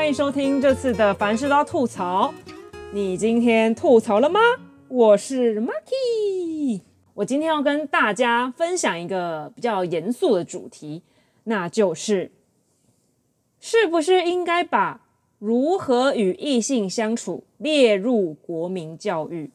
欢迎收听这次的凡事都要吐槽。你今天吐槽了吗？我是 Maki，我今天要跟大家分享一个比较严肃的主题，那就是是不是应该把如何与异性相处列入国民教育？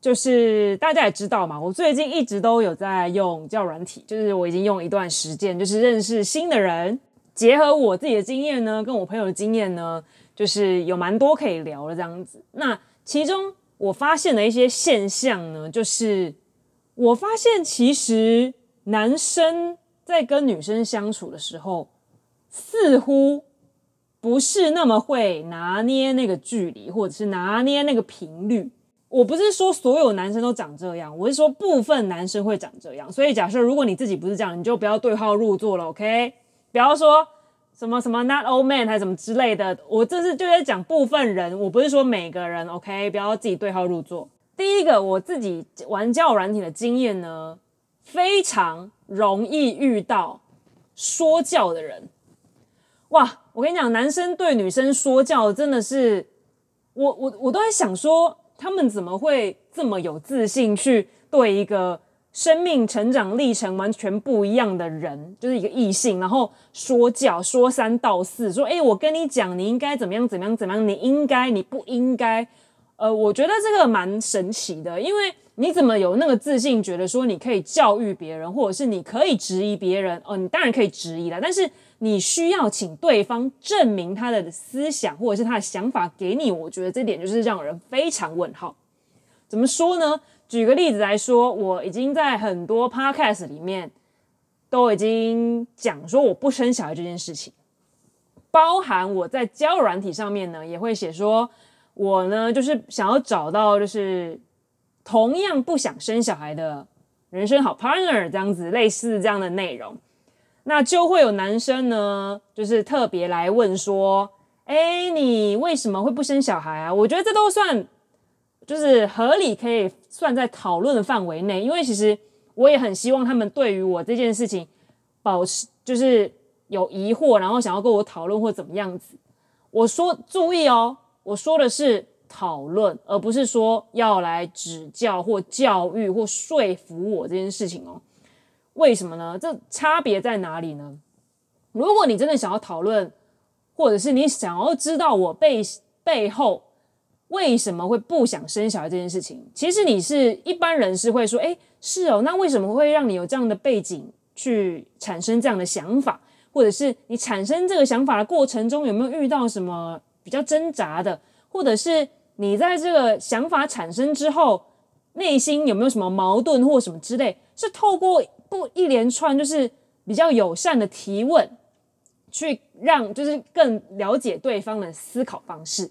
就是大家也知道嘛，我最近一直都有在用交友软体，就是我已经用一段时间，就是认识新的人，结合我自己的经验呢，跟我朋友的经验呢，就是有蛮多可以聊的这样子。那其中我发现的一些现象呢，就是我发现其实男生在跟女生相处的时候，似乎不是那么会拿捏那个距离，或者是拿捏那个频率。我不是说所有男生都长这样，我是说部分男生会长这样。所以假设如果你自己不是这样，你就不要对号入座了，OK？不要说什么什么 not all man 还是什么之类的。我这是就在讲部分人，我不是说每个人，OK？不要自己对号入座。第一个，我自己玩交友软体的经验呢，非常容易遇到说教的人。哇，我跟你讲，男生对女生说教真的是，我我我都在想说。他们怎么会这么有自信去对一个生命成长历程完全不一样的人，就是一个异性，然后说教说三道四，说：“诶，我跟你讲，你应该怎么样怎么样怎么样，你应该你不应该。”呃，我觉得这个蛮神奇的，因为你怎么有那个自信，觉得说你可以教育别人，或者是你可以质疑别人？哦，你当然可以质疑了，但是。你需要请对方证明他的思想或者是他的想法给你，我觉得这点就是让人非常问号。怎么说呢？举个例子来说，我已经在很多 podcast 里面都已经讲说我不生小孩这件事情，包含我在交软体上面呢也会写说，我呢就是想要找到就是同样不想生小孩的人生好 partner 这样子，类似这样的内容。那就会有男生呢，就是特别来问说：“哎，你为什么会不生小孩啊？”我觉得这都算，就是合理，可以算在讨论的范围内。因为其实我也很希望他们对于我这件事情保持就是有疑惑，然后想要跟我讨论或怎么样子。我说注意哦，我说的是讨论，而不是说要来指教或教育或说服我这件事情哦。为什么呢？这差别在哪里呢？如果你真的想要讨论，或者是你想要知道我背背后为什么会不想生小孩这件事情，其实你是一般人是会说，诶，是哦，那为什么会让你有这样的背景去产生这样的想法？或者是你产生这个想法的过程中有没有遇到什么比较挣扎的？或者是你在这个想法产生之后，内心有没有什么矛盾或什么之类？是透过。不一连串就是比较友善的提问，去让就是更了解对方的思考方式。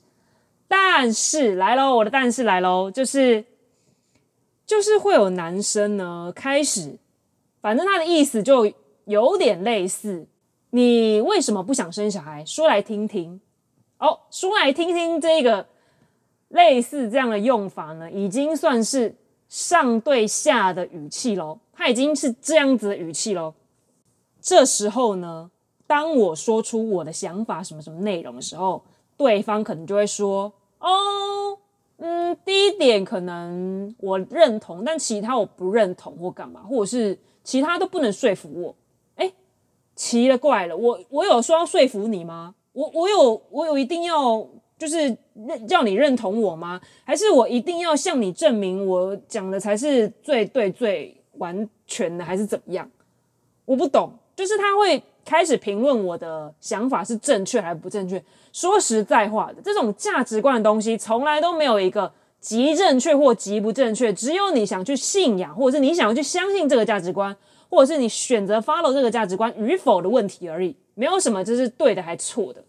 但是来喽，我的但是来喽，就是就是会有男生呢开始，反正他的意思就有点类似，你为什么不想生小孩？说来听听。哦，说来听听这个类似这样的用法呢，已经算是上对下的语气喽。他已经是这样子的语气喽。这时候呢，当我说出我的想法什么什么内容的时候，对方可能就会说：“哦，嗯，第一点可能我认同，但其他我不认同或干嘛，或者是其他都不能说服我。”哎，奇了怪了，我我有说要说服你吗？我我有我有一定要就是认叫你认同我吗？还是我一定要向你证明我讲的才是最对最？完全的还是怎么样？我不懂，就是他会开始评论我的想法是正确还是不正确。说实在话的，这种价值观的东西从来都没有一个极正确或极不正确，只有你想去信仰，或者是你想要去相信这个价值观，或者是你选择 follow 这个价值观与否的问题而已，没有什么这是对的还错的。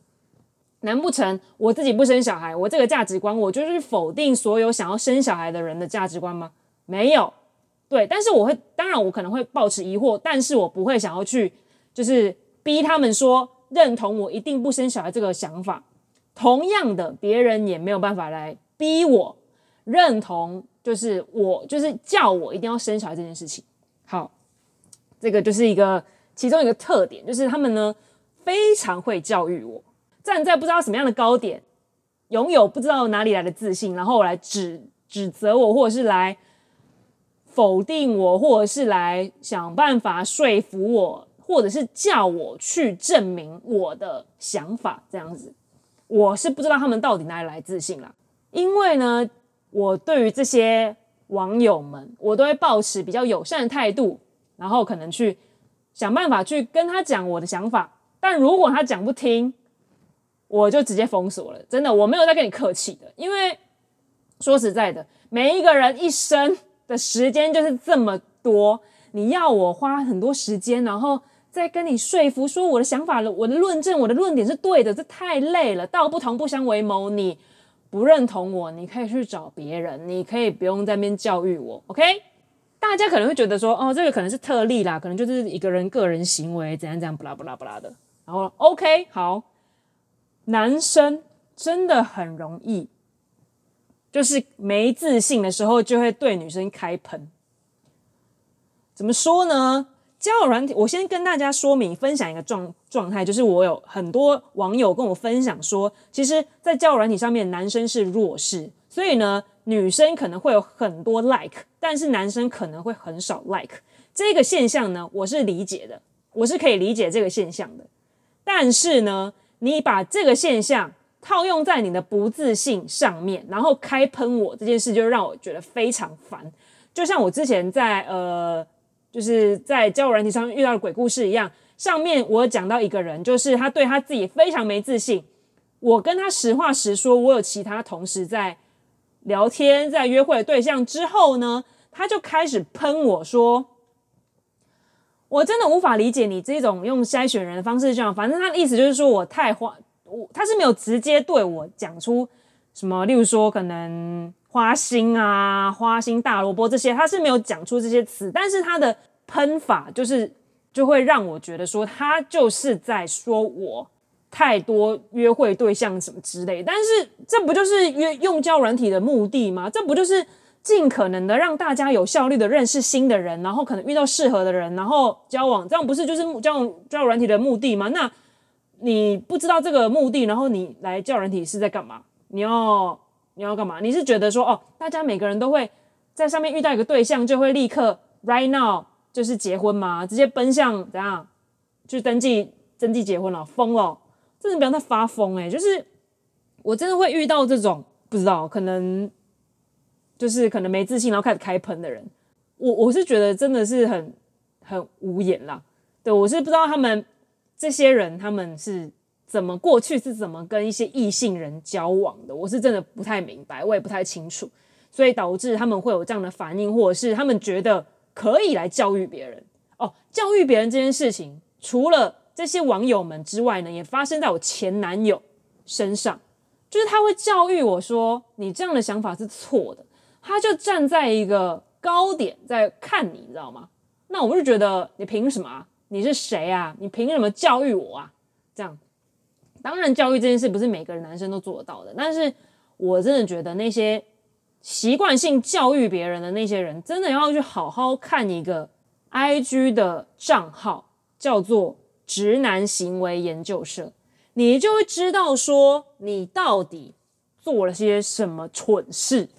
难不成我自己不生小孩，我这个价值观我就是否定所有想要生小孩的人的价值观吗？没有。对，但是我会，当然我可能会抱持疑惑，但是我不会想要去，就是逼他们说认同我一定不生小孩这个想法。同样的，别人也没有办法来逼我认同，就是我就是叫我一定要生小孩这件事情。好，这个就是一个其中一个特点，就是他们呢非常会教育我。站在不知道什么样的高点，拥有不知道哪里来的自信，然后来指指责我，或者是来否定我，或者是来想办法说服我，或者是叫我去证明我的想法，这样子，我是不知道他们到底哪里来自信啦。因为呢，我对于这些网友们，我都会抱持比较友善的态度，然后可能去想办法去跟他讲我的想法。但如果他讲不听，我就直接封锁了。真的，我没有在跟你客气的。因为说实在的，每一个人一生的时间就是这么多，你要我花很多时间，然后在跟你说服说我的想法了，我的论证，我的论点是对的，这太累了。道不同不相为谋，你不认同我，你可以去找别人，你可以不用在那边教育我。OK？大家可能会觉得说，哦，这个可能是特例啦，可能就是一个人个人行为怎样怎样，不啦不啦不啦的。然后，OK，好，男生真的很容易，就是没自信的时候就会对女生开喷。怎么说呢？交友软体，我先跟大家说明分享一个状状态，就是我有很多网友跟我分享说，其实，在交友软体上面，男生是弱势，所以呢，女生可能会有很多 like，但是男生可能会很少 like。这个现象呢，我是理解的，我是可以理解这个现象的。但是呢，你把这个现象套用在你的不自信上面，然后开喷我这件事，就让我觉得非常烦。就像我之前在呃，就是在交友软体上遇到的鬼故事一样，上面我讲到一个人，就是他对他自己非常没自信。我跟他实话实说，我有其他同事在聊天，在约会的对象之后呢，他就开始喷我说。我真的无法理解你这种用筛选人的方式这样，反正他的意思就是说我太花，我他是没有直接对我讲出什么，例如说可能花心啊、花心大萝卜这些，他是没有讲出这些词，但是他的喷法就是就会让我觉得说他就是在说我太多约会对象什么之类，但是这不就是约用交软体的目的吗？这不就是？尽可能的让大家有效率的认识新的人，然后可能遇到适合的人，然后交往，这样不是就是交往交友软体的目的吗？那你不知道这个目的，然后你来交友软体是在干嘛？你要你要干嘛？你是觉得说哦，大家每个人都会在上面遇到一个对象，就会立刻 right now 就是结婚吗？直接奔向怎样去登记登记结婚了？疯了！真的不要再发疯欸！就是我真的会遇到这种不知道可能。就是可能没自信，然后开始开喷的人，我我是觉得真的是很很无言啦。对，我是不知道他们这些人他们是怎么过去是怎么跟一些异性人交往的，我是真的不太明白，我也不太清楚，所以导致他们会有这样的反应，或者是他们觉得可以来教育别人哦。教育别人这件事情，除了这些网友们之外呢，也发生在我前男友身上，就是他会教育我说，你这样的想法是错的。他就站在一个高点在看你，你知道吗？那我就觉得你凭什么啊？你是谁啊？你凭什么教育我啊？这样，当然教育这件事不是每个男生都做得到的，但是我真的觉得那些习惯性教育别人的那些人，真的要去好好看一个 IG 的账号，叫做“直男行为研究社”，你就会知道说你到底做了些什么蠢事。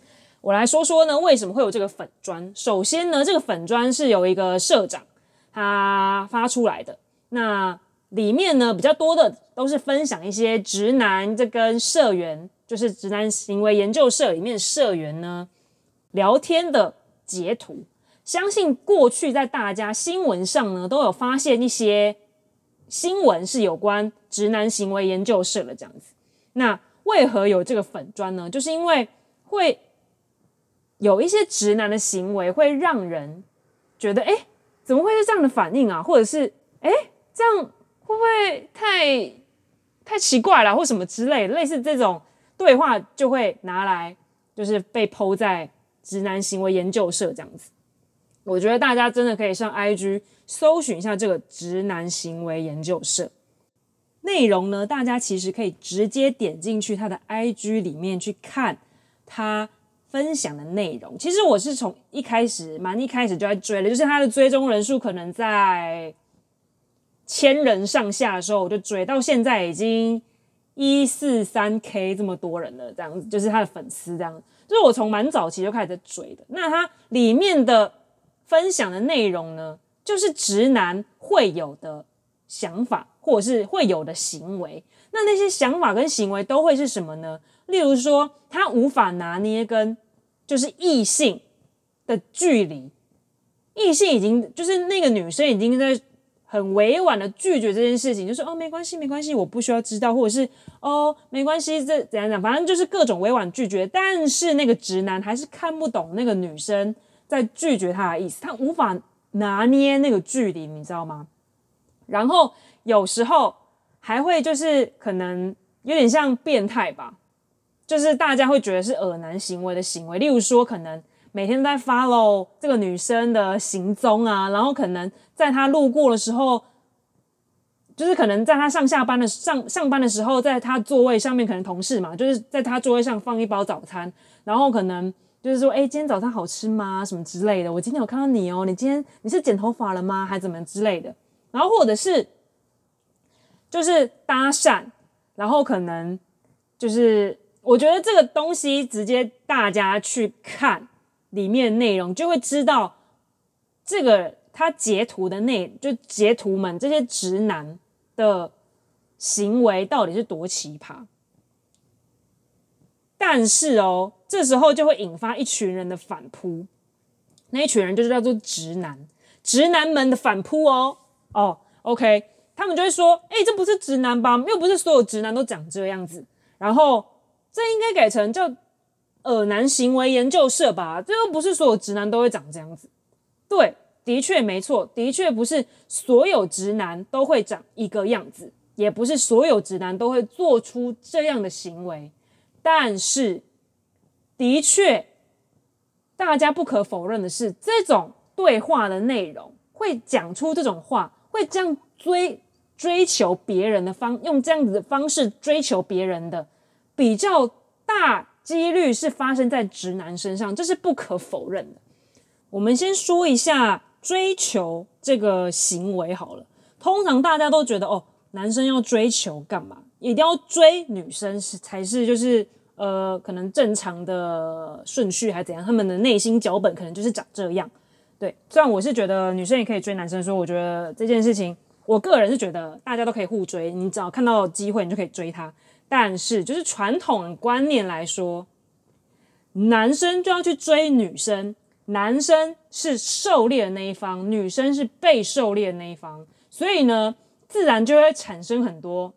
我来说说呢，为什么会有这个粉砖？首先呢，这个粉砖是由一个社长他发出来的。那里面呢，比较多的都是分享一些直男这跟社员，就是直男行为研究社里面社员呢聊天的截图。相信过去在大家新闻上呢都有发现一些新闻是有关直男行为研究社的这样子。那为何有这个粉砖呢？就是因为会。有一些直男的行为会让人觉得，哎，怎么会是这样的反应啊？或者是，哎，这样会不会太太奇怪了，或什么之类，类似这种对话就会拿来，就是被抛在直男行为研究社这样子。我觉得大家真的可以上 IG 搜寻一下这个直男行为研究社内容呢，大家其实可以直接点进去他的 IG 里面去看他。分享的内容，其实我是从一开始蛮一开始就在追了，就是他的追踪人数可能在千人上下的时候，我就追到现在已经一四三 K 这么多人了这样子，就是他的粉丝这样，就是我从蛮早期就开始在追的。那他里面的分享的内容呢，就是直男会有的想法，或者是会有的行为。那那些想法跟行为都会是什么呢？例如说，他无法拿捏跟就是异性的距离，异性已经就是那个女生已经在。很委婉的拒绝这件事情，就是哦，没关系，没关系，我不需要知道，或者是哦，没关系，这怎样讲，反正就是各种委婉拒绝。但是那个直男还是看不懂那个女生在拒绝他的意思，他无法拿捏那个距离，你知道吗？然后有时候还会就是可能有点像变态吧，就是大家会觉得是恶男行为的行为，例如说可能。每天都在 follow 这个女生的行踪啊，然后可能在她路过的时候，就是可能在她上下班的上上班的时候，在她座位上面，可能同事嘛，就是在她座位上放一包早餐，然后可能就是说，哎，今天早餐好吃吗？什么之类的。我今天有看到你哦，你今天你是剪头发了吗？还怎么之类的。然后或者是就是搭讪，然后可能就是我觉得这个东西直接大家去看。里面内容就会知道，这个他截图的内就截图们这些直男的行为到底是多奇葩。但是哦，这时候就会引发一群人的反扑，那一群人就是叫做直男，直男们的反扑哦哦，OK，他们就会说，哎，这不是直男吧？又不是所有直男都长这样子，然后这应该改成叫。恶男行为研究社吧，这又不是所有直男都会长这样子。对，的确没错，的确不是所有直男都会长一个样子，也不是所有直男都会做出这样的行为。但是，的确，大家不可否认的是，这种对话的内容会讲出这种话，会这样追追求别人的方，用这样子的方式追求别人的比较大。几率是发生在直男身上，这是不可否认的。我们先说一下追求这个行为好了。通常大家都觉得，哦，男生要追求干嘛？一定要追女生是才是就是呃，可能正常的顺序还是怎样？他们的内心脚本可能就是长这样。对，虽然我是觉得女生也可以追男生，说我觉得这件事情，我个人是觉得大家都可以互追，你只要看到机会，你就可以追他。但是，就是传统观念来说，男生就要去追女生，男生是狩猎的那一方，女生是被狩猎的那一方，所以呢，自然就会产生很多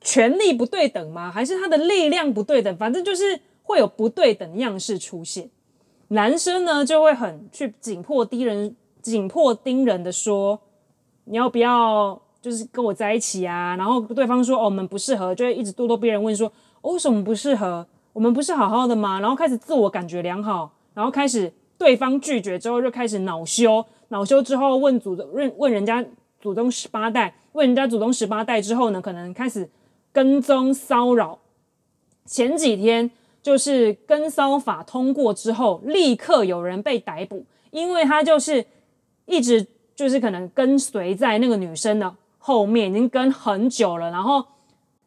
权力不对等吗？还是他的力量不对等？反正就是会有不对等样式出现。男生呢，就会很去紧迫盯人，紧迫盯人的说，你要不要？就是跟我在一起啊，然后对方说哦，我们不适合，就会一直咄咄逼人问说，哦，为什么不适合？我们不是好好的吗？然后开始自我感觉良好，然后开始对方拒绝之后就开始恼羞，恼羞之后问祖宗问问人家祖宗十八代，问人家祖宗十八代之后呢，可能开始跟踪骚扰。前几天就是跟骚法通过之后，立刻有人被逮捕，因为他就是一直就是可能跟随在那个女生的。后面已经跟很久了，然后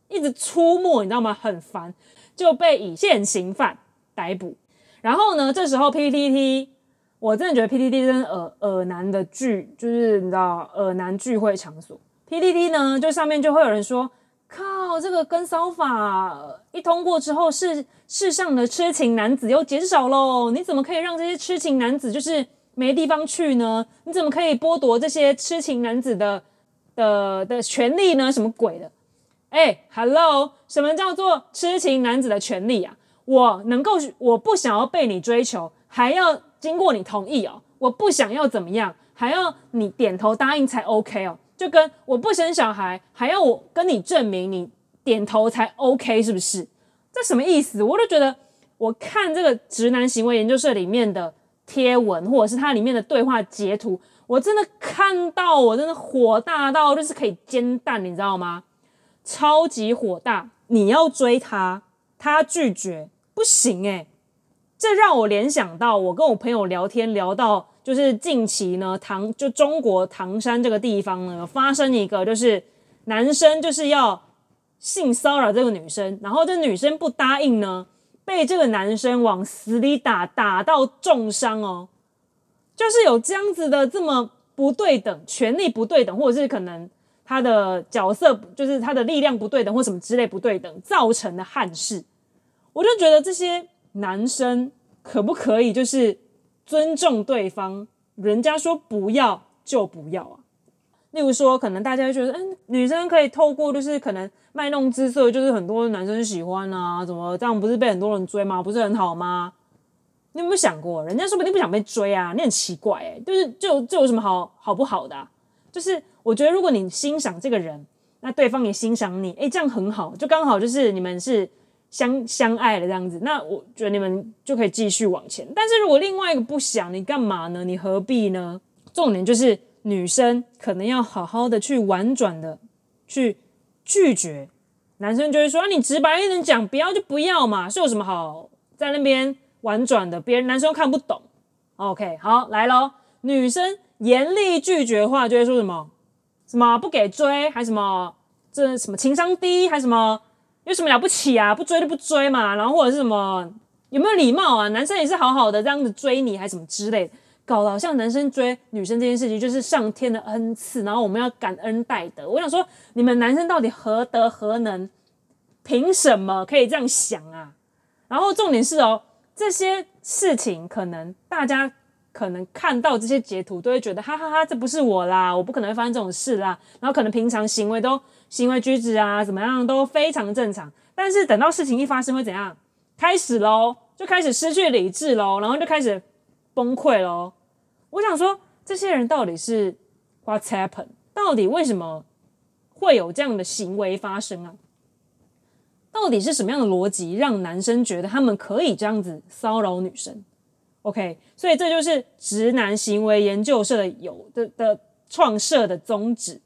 一直出没，你知道吗？很烦，就被以现行犯逮捕。然后呢，这时候 PTT，我真的觉得 PTT 真的恶恶男的聚，就是你知道恶男聚会场所。PTT 呢，就上面就会有人说：“靠，这个跟骚法一通过之后，世世上的痴情男子又减少喽？你怎么可以让这些痴情男子就是没地方去呢？你怎么可以剥夺这些痴情男子的？”的的权利呢？什么鬼的？哎，Hello，什么叫做痴情男子的权利啊？我能够，我不想要被你追求，还要经过你同意哦。我不想要怎么样，还要你点头答应才 OK 哦。就跟我不生小孩，还要我跟你证明你点头才 OK，是不是？这什么意思？我都觉得，我看这个直男行为研究社里面的贴文，或者是它里面的对话截图。我真的看到，我真的火大到就是可以煎蛋，你知道吗？超级火大！你要追他，他拒绝，不行诶、这让我联想到，我跟我朋友聊天聊到，就是近期呢，唐就中国唐山这个地方呢，发生一个就是男生就是要性骚扰这个女生，然后这女生不答应呢，被这个男生往死里打，打到重伤哦，就是有这样子的这么不对等，权力不对等，或者是可能他的角色就是他的力量不对等，或什么之类不对等造成的憾事，我就觉得这些男生可不可以就是尊重对方，人家说不要就不要啊。例如说，可能大家会觉得，嗯，女生可以透过就是可能卖弄姿色，就是很多男生喜欢啊，怎么这样不是被很多人追吗？不是很好吗？你有没有想过，人家说不定不想被追啊？你很奇怪哎、就是就就有什么好好不好的、就是我觉得，如果你欣赏这个人，那对方也欣赏你，哎，这样很好，就刚好就是你们是相相爱的这样子，那我觉得你们就可以继续往前。但是如果另外一个不想，你干嘛呢？你何必呢？重点就是。女生可能要好好的去婉转的去拒绝，男生就会说：“啊，你直白一点讲，不要就不要嘛，是有什么好在那边婉转的？别人男生看不懂。”OK，好，来咯，女生严厉拒绝的话，就会说什么？什么不给追，还什么这什么情商低，还什么有什么了不起啊？不追就不追嘛，然后或者是什么有没有礼貌啊？男生也是好好的这样子追你，还什么之类的。搞得好像男生追女生这件事情就是上天的恩赐，然后我们要感恩戴德。我想说，你们男生到底何德何能，凭什么可以这样想啊？然后重点是哦，这些事情可能大家可能看到这些截图都会觉得哈哈哈，这不是我啦，我不可能会发生这种事啦。然后可能平常行为都行为举止啊怎么样都非常正常，但是等到事情一发生会怎样？开始喽，就开始失去理智喽，然后就开始。崩溃喽，我想说，这些人到底是 What's happened？到底为什么会有这样的行为发生啊？到底是什么样的逻辑让男生觉得他们可以这样子骚扰女生？OK，所以这就是直男行为研究社有的的创设的宗旨。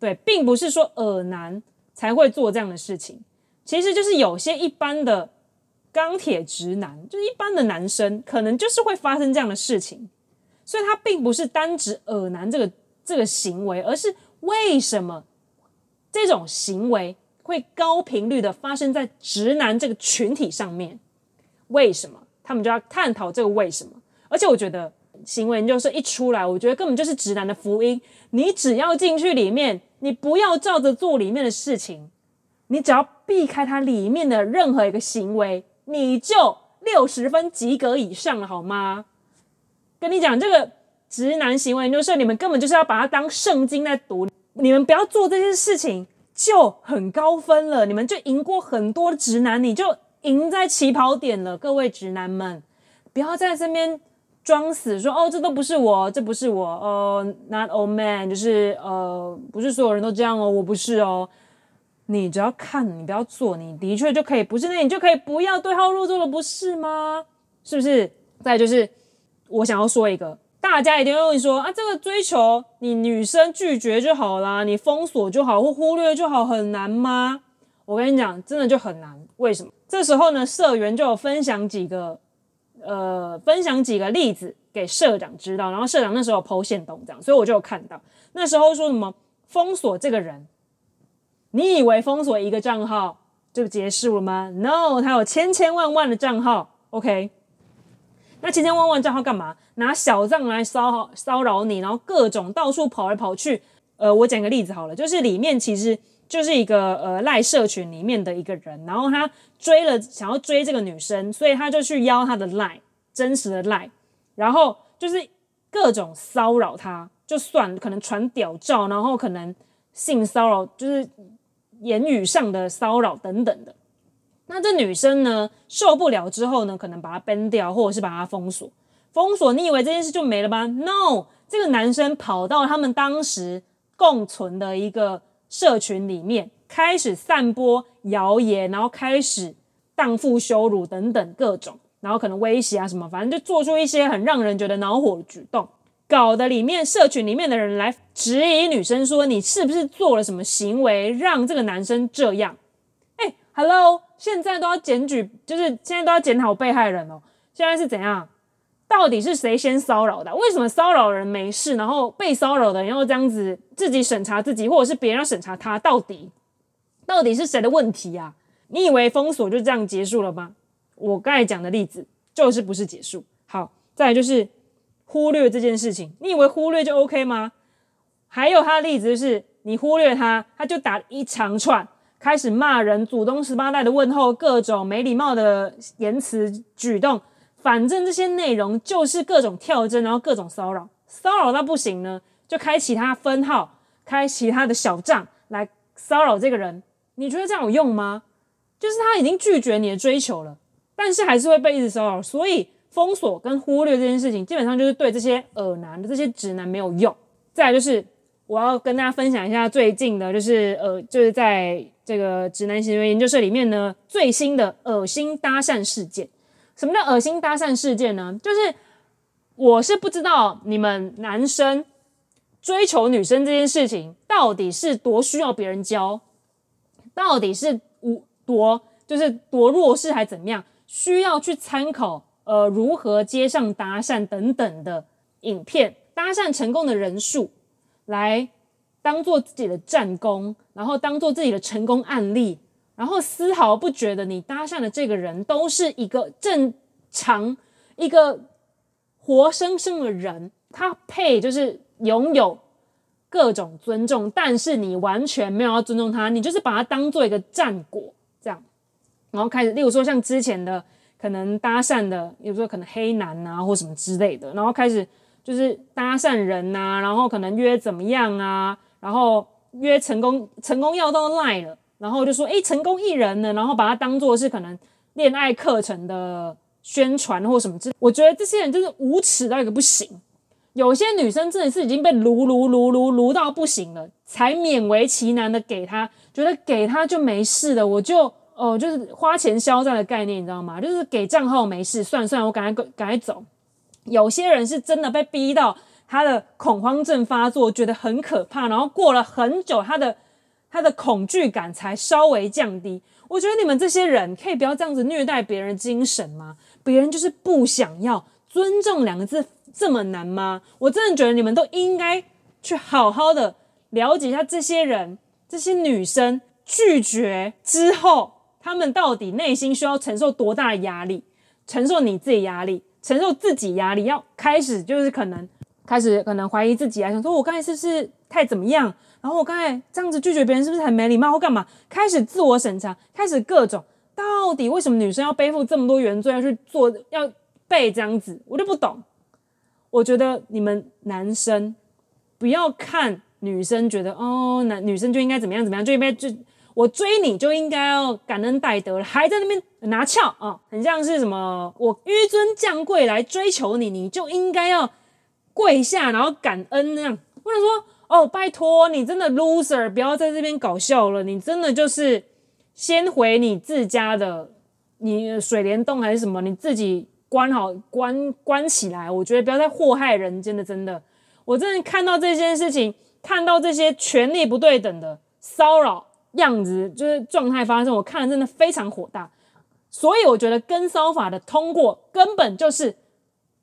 对，并不是说恶男才会做这样的事情，其实就是有些一般的。钢铁直男就是一般的男生，可能就是会发生这样的事情，所以他并不是单指恶男这个这个行为，而是为什么这种行为会高频率的发生在直男这个群体上面？为什么？他们就要探讨这个为什么。而且我觉得行为研究社一出来，我觉得根本就是直男的福音。你只要进去里面，你不要照着做里面的事情，你只要避开它里面的任何一个行为。你就六十分及格以上了，好吗？跟你讲，这个直男行为就是你们根本就是要把它当圣经在读。你们不要做这些事情，就很高分了。你们就赢过很多直男，你就赢在起跑点了。各位直男们，不要在这边装死说，哦，这都不是我，这不是我。呃，not all man，就是呃，不是所有人都这样哦，我不是哦。你只要看，你不要做，你的确就可以不是，那你就可以不要对号入座了，不是吗？是不是？再就是，我想要说一个，大家一定会问说啊，这个追求你女生拒绝就好啦，你封锁就好或忽略就好，很难吗？我跟你讲，真的就很难。为什么？这时候呢，社员就有分享几个，呃，分享几个例子给社长知道，然后社长那时候有 po 限动这样，所以我就有看到那时候说什么封锁这个人。你以为封锁一个账号就结束了吗？No，他有千千万万的账号。OK，那千千万万账号干嘛？拿小账来骚扰骚扰你，然后各种到处跑来跑去。呃，我讲个例子好了，就是里面其实就是一个呃赖社群里面的一个人，然后他追了想要追这个女生，所以他就去邀她的赖，真实的赖，然后就是各种骚扰她，就算可能传屌照，然后可能性骚扰，就是。言语上的骚扰等等的，那这女生呢，受不了之后呢，可能把她 ban 掉，或者是把她封锁。封锁，你以为这件事就没了吗？No，这个男生跑到他们当时共存的一个社群里面，开始散播谣言，然后开始荡妇羞辱等等各种，然后可能威胁啊什么，反正就做出一些很让人觉得恼火的举动。搞得里面社群里面的人来质疑女生说，你是不是做了什么行为让这个男生这样？哎，Hello，现在都要检举，就是现在都要检讨被害人哦。现在是怎样？到底是谁先骚扰的？为什么骚扰人没事，然后被骚扰的人要这样子自己审查自己，或者是别人要审查他？到底到底是谁的问题呀？你以为封锁就这样结束了吗？我刚才讲的例子就是不是结束。好，再来就是忽略这件事情，你以为忽略就 OK 吗？还有他的例子就是你忽略他，他就打一长串，开始骂人，祖宗十八代的问候，各种没礼貌的言辞举动，反正这些内容就是各种跳针，然后各种骚扰，骚扰到不行呢，就开其他分号，开其他的小账来骚扰这个人。你觉得这样有用吗？就是他已经拒绝你的追求了，但是还是会被一直骚扰，所以封锁跟忽略这件事情，基本上就是对这些恶男的这些直男没有用。再来就是我要跟大家分享一下最近的，就是呃，就是在这个直男行为研究社里面呢，最新的恶心搭讪事件。什么叫恶心搭讪事件呢？就是我是不知道你们男生追求女生这件事情到底是多需要别人教。到底是无多就是多弱势还怎么样？需要去参考呃如何接上搭讪等等的影片，搭讪成功的人数来当做自己的战功，然后当做自己的成功案例，然后丝毫不觉得你搭讪的这个人都是一个正常一个活生生的人，他配就是拥有。各种尊重，但是你完全没有要尊重他，你就是把他当做一个战果这样，然后开始，例如说像之前的可能搭讪的，比如说可能黑男啊或什么之类的，然后开始就是搭讪人呐，然后可能约怎么样啊，然后约成功成功要到赖了，然后就说诶成功艺人呢，然后把他当做是可能恋爱课程的宣传或什么之，我觉得这些人就是无耻到一个不行。有些女生真的是已经被撸撸撸撸撸到不行了，才勉为其难的给他，觉得给他就没事了，我就哦、就是花钱消灾的概念，你知道吗？就是给账号没事，算算我赶快赶快走。有些人是真的被逼到他的恐慌症发作，觉得很可怕，然后过了很久，他的他的恐惧感才稍微降低。我觉得你们这些人可以不要这样子虐待别人精神吗？别人就是不想要尊重两个字。这么难吗？我真的觉得你们都应该去好好的了解一下这些人，这些女生拒绝之后，她们到底内心需要承受多大的压力？承受你自己压力，承受自己压力，要开始就是可能开始可能怀疑自己啊，想说我刚才是不是太怎么样？然后我刚才这样子拒绝别人是不是很没礼貌或干嘛？开始自我审查，开始各种到底为什么女生要背负这么多原罪要去做要背这样子？我就不懂。我觉得你们男生不要看女生，觉得哦，男女生就应该怎么样怎么样，就应该就我追你就应该要感恩戴德，还在那边拿翘啊、哦，很像是什么我紆尊降贵来追求你，你就应该要跪下然后感恩那样。或者说哦，拜托你真的 loser，不要在这边搞笑了，你真的就是先回你自家的你水帘洞还是什么，你自己。关好，关关起来！我觉得不要再祸害人间的，真的，我真的看到这件事情，看到这些权力不对等的骚扰样子，就是状态发生，我看了真的非常火大。所以我觉得跟骚法的通过根本就是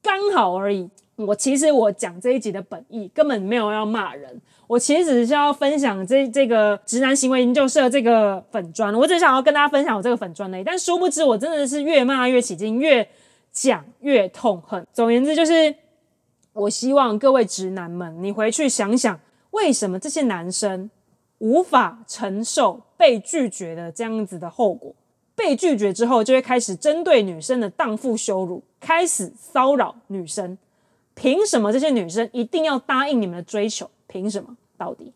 刚好而已。我其实我讲这一集的本意根本没有要骂人，我其实只是要分享这这个直男行为研究社这个粉砖，我只想要跟大家分享我这个粉砖而已。但殊不知，我真的是越骂越起劲，越。讲越痛恨。总言之，就是我希望各位直男们，你回去想想，为什么这些男生无法承受被拒绝的这样子的后果？被拒绝之后，就会开始针对女生的荡妇羞辱，开始骚扰女生。凭什么这些女生一定要答应你们的追求？凭什么？到底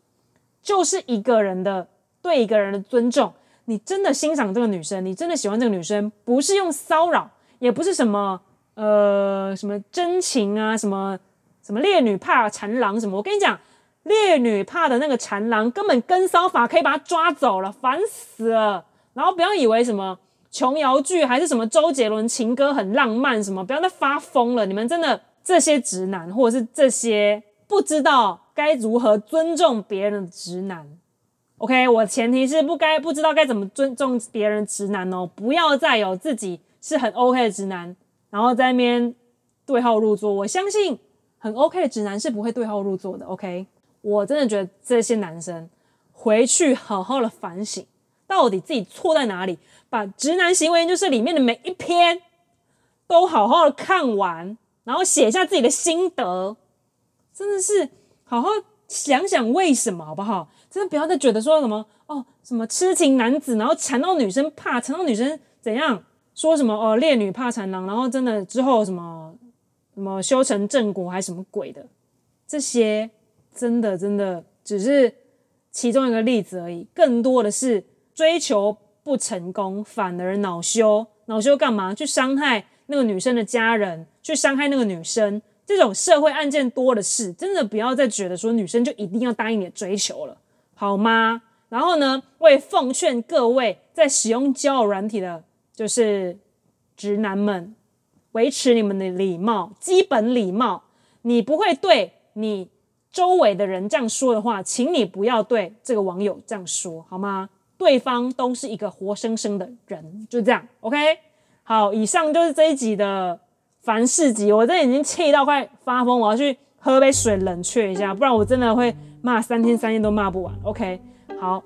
就是一个人的对一个人的尊重。你真的欣赏这个女生，你真的喜欢这个女生，不是用骚扰。也不是什么呃什么真情啊，什么什么烈女怕缠郎什么，我跟你讲，烈女怕的那个缠郎根本跟骚法可以把他抓走了，烦死了。然后不要以为什么琼瑶剧还是什么周杰伦情歌很浪漫什么，不要再发疯了。你们真的这些直男，或者是这些不知道该如何尊重别人的直男，OK，我前提是不该不知道该怎么尊重别人的直男哦，不要再有自己。是很 OK 的直男，然后在那边对号入座。我相信很 OK 的直男是不会对号入座的。OK，我真的觉得这些男生回去好好的反省，到底自己错在哪里，把《直男行为研究社》里面的每一篇都好好的看完，然后写下自己的心得，真的是好好想想为什么好不好？真的不要再觉得说什么哦，什么痴情男子，然后缠到女生怕，缠到女生怎样？说什么哦，烈女怕缠郎，然后真的之后什么什么修成正果还是什么鬼的？这些真的真的只是其中一个例子而已，更多的是追求不成功，反而恼羞，恼羞干嘛？去伤害那个女生的家人，去伤害那个女生，这种社会案件多的是，真的不要再觉得说女生就一定要答应你的追求了，好吗？然后呢，我也奉劝各位在使用交友软体的。就是直男们，维持你们的礼貌，基本礼貌。你不会对你周围的人这样说的话，请你不要对这个网友这样说，好吗？对方都是一个活生生的人，就这样。OK，好，以上就是这一集的凡事集。我这已经气到快发疯，我要去喝杯水冷却一下，不然我真的会骂三天三夜都骂不完。OK，好。